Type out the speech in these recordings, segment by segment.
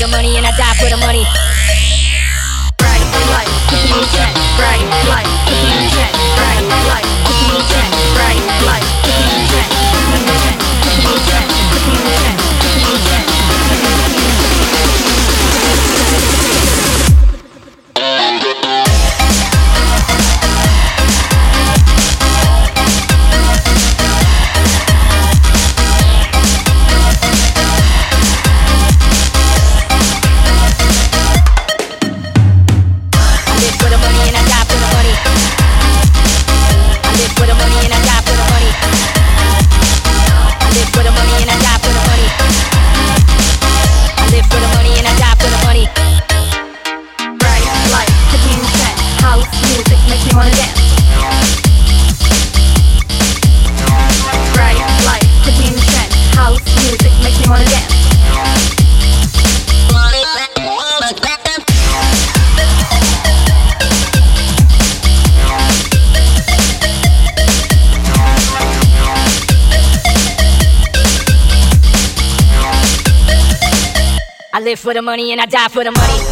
for the money and I die for the money. for the money and I die for the money.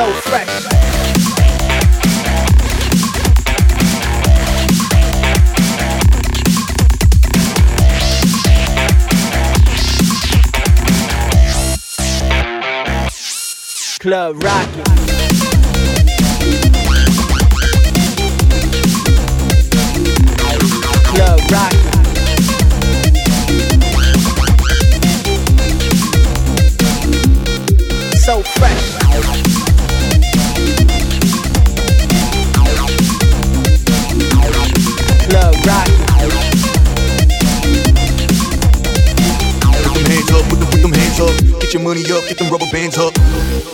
so fresh. Club Rocket. Club Rocket. So fresh. Get your money up, get them rubber bands up.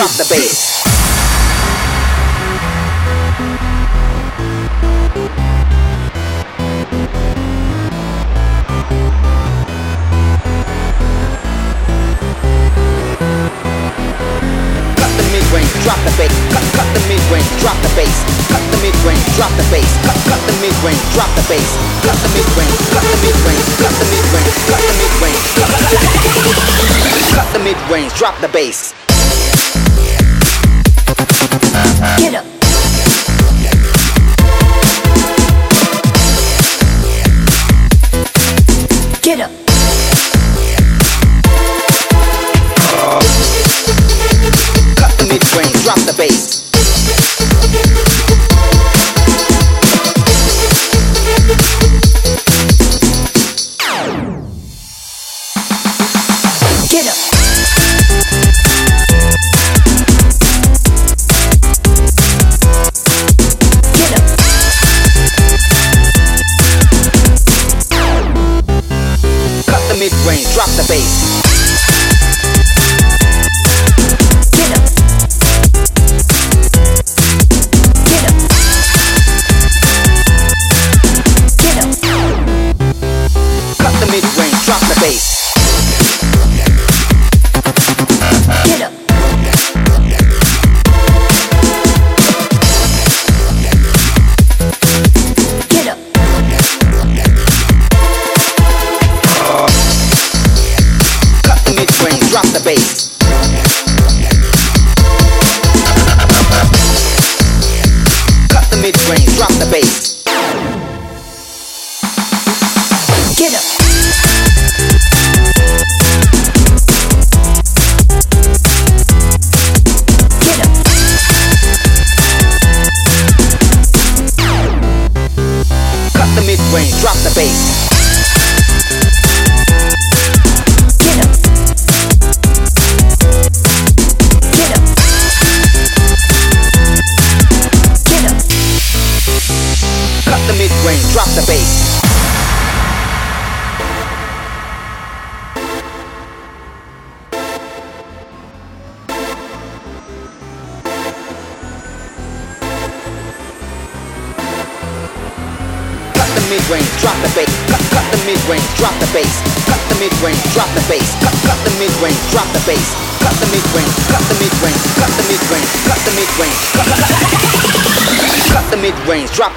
drop the bass. drop the bass, cut, cut the mid-range, drop the bass, cut the mid-range, drop the bass, cut, cut the mid-range, drop the bass, cut the mid-range, cut the mid-range, cut the mid-range, cut the mid-range, cut the mid-range, drop the bass. Get up.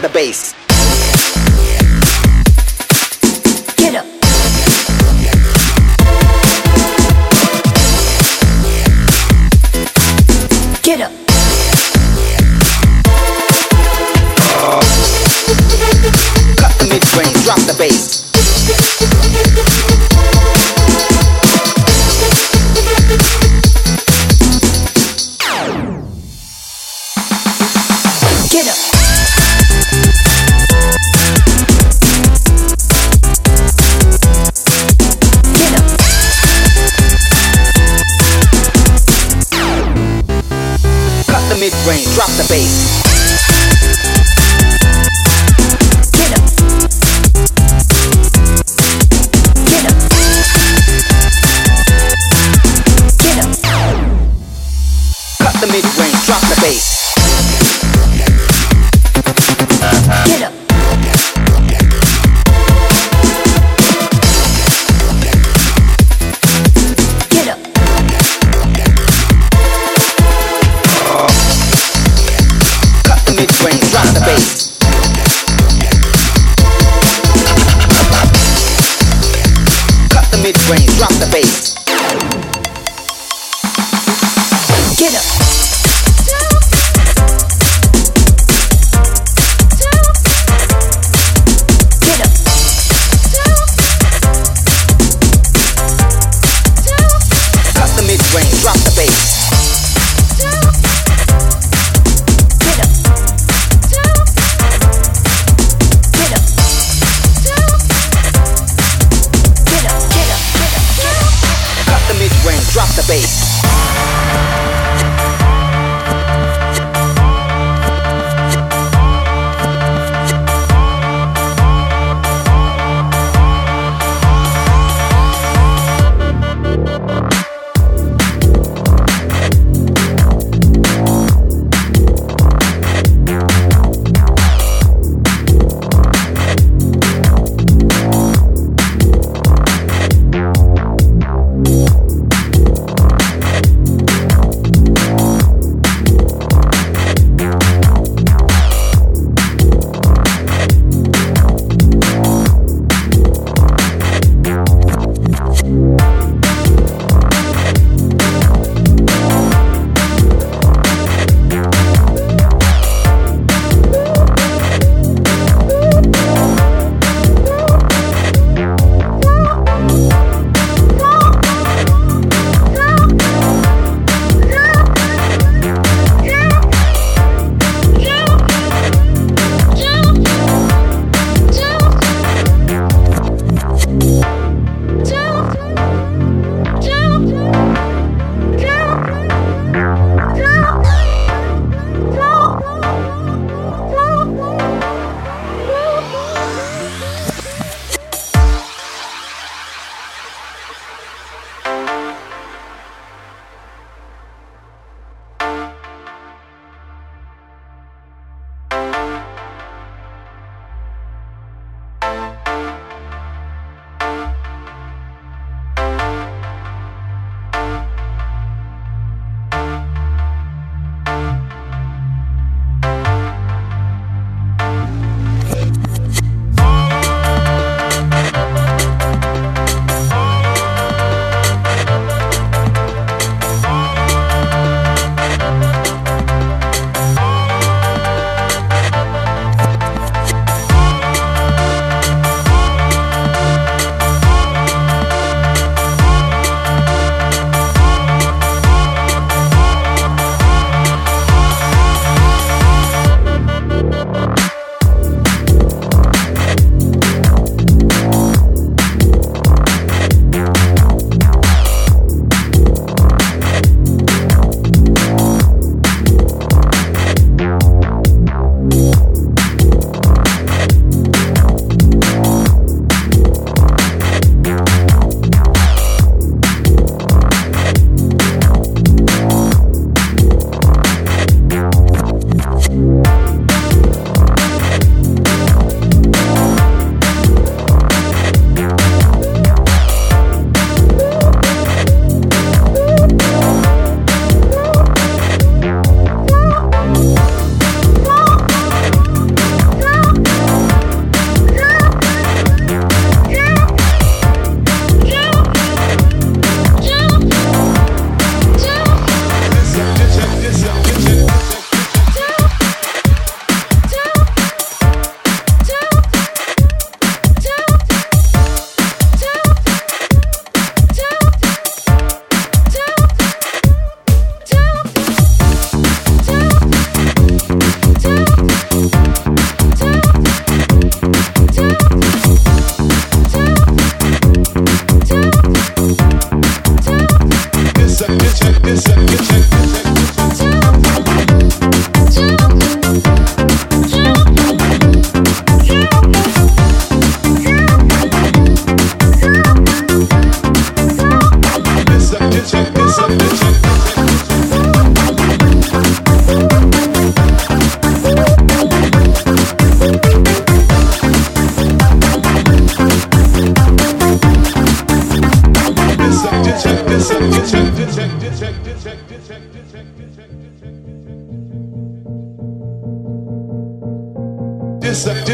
the bass. Drop the bass. Mid-range, drop the bass.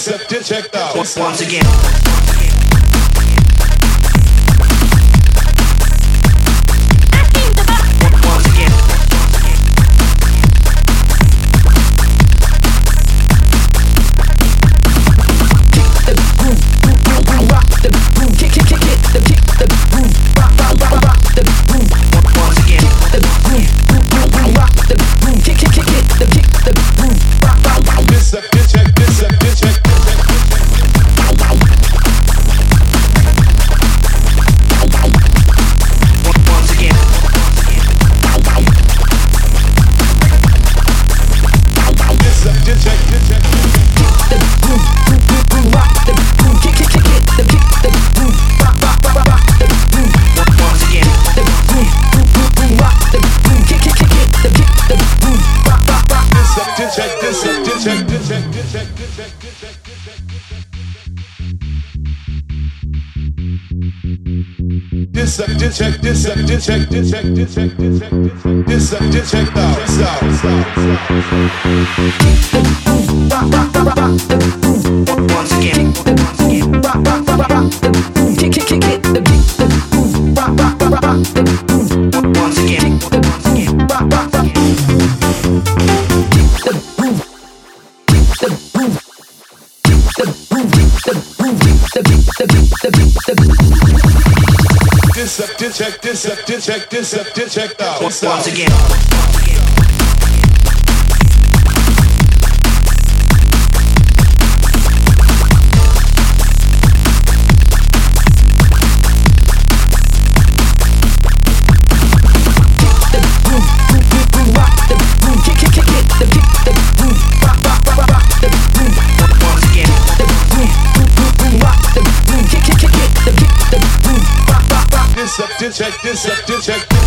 concept intercept, check out. Once again. this, check this, check this, check this.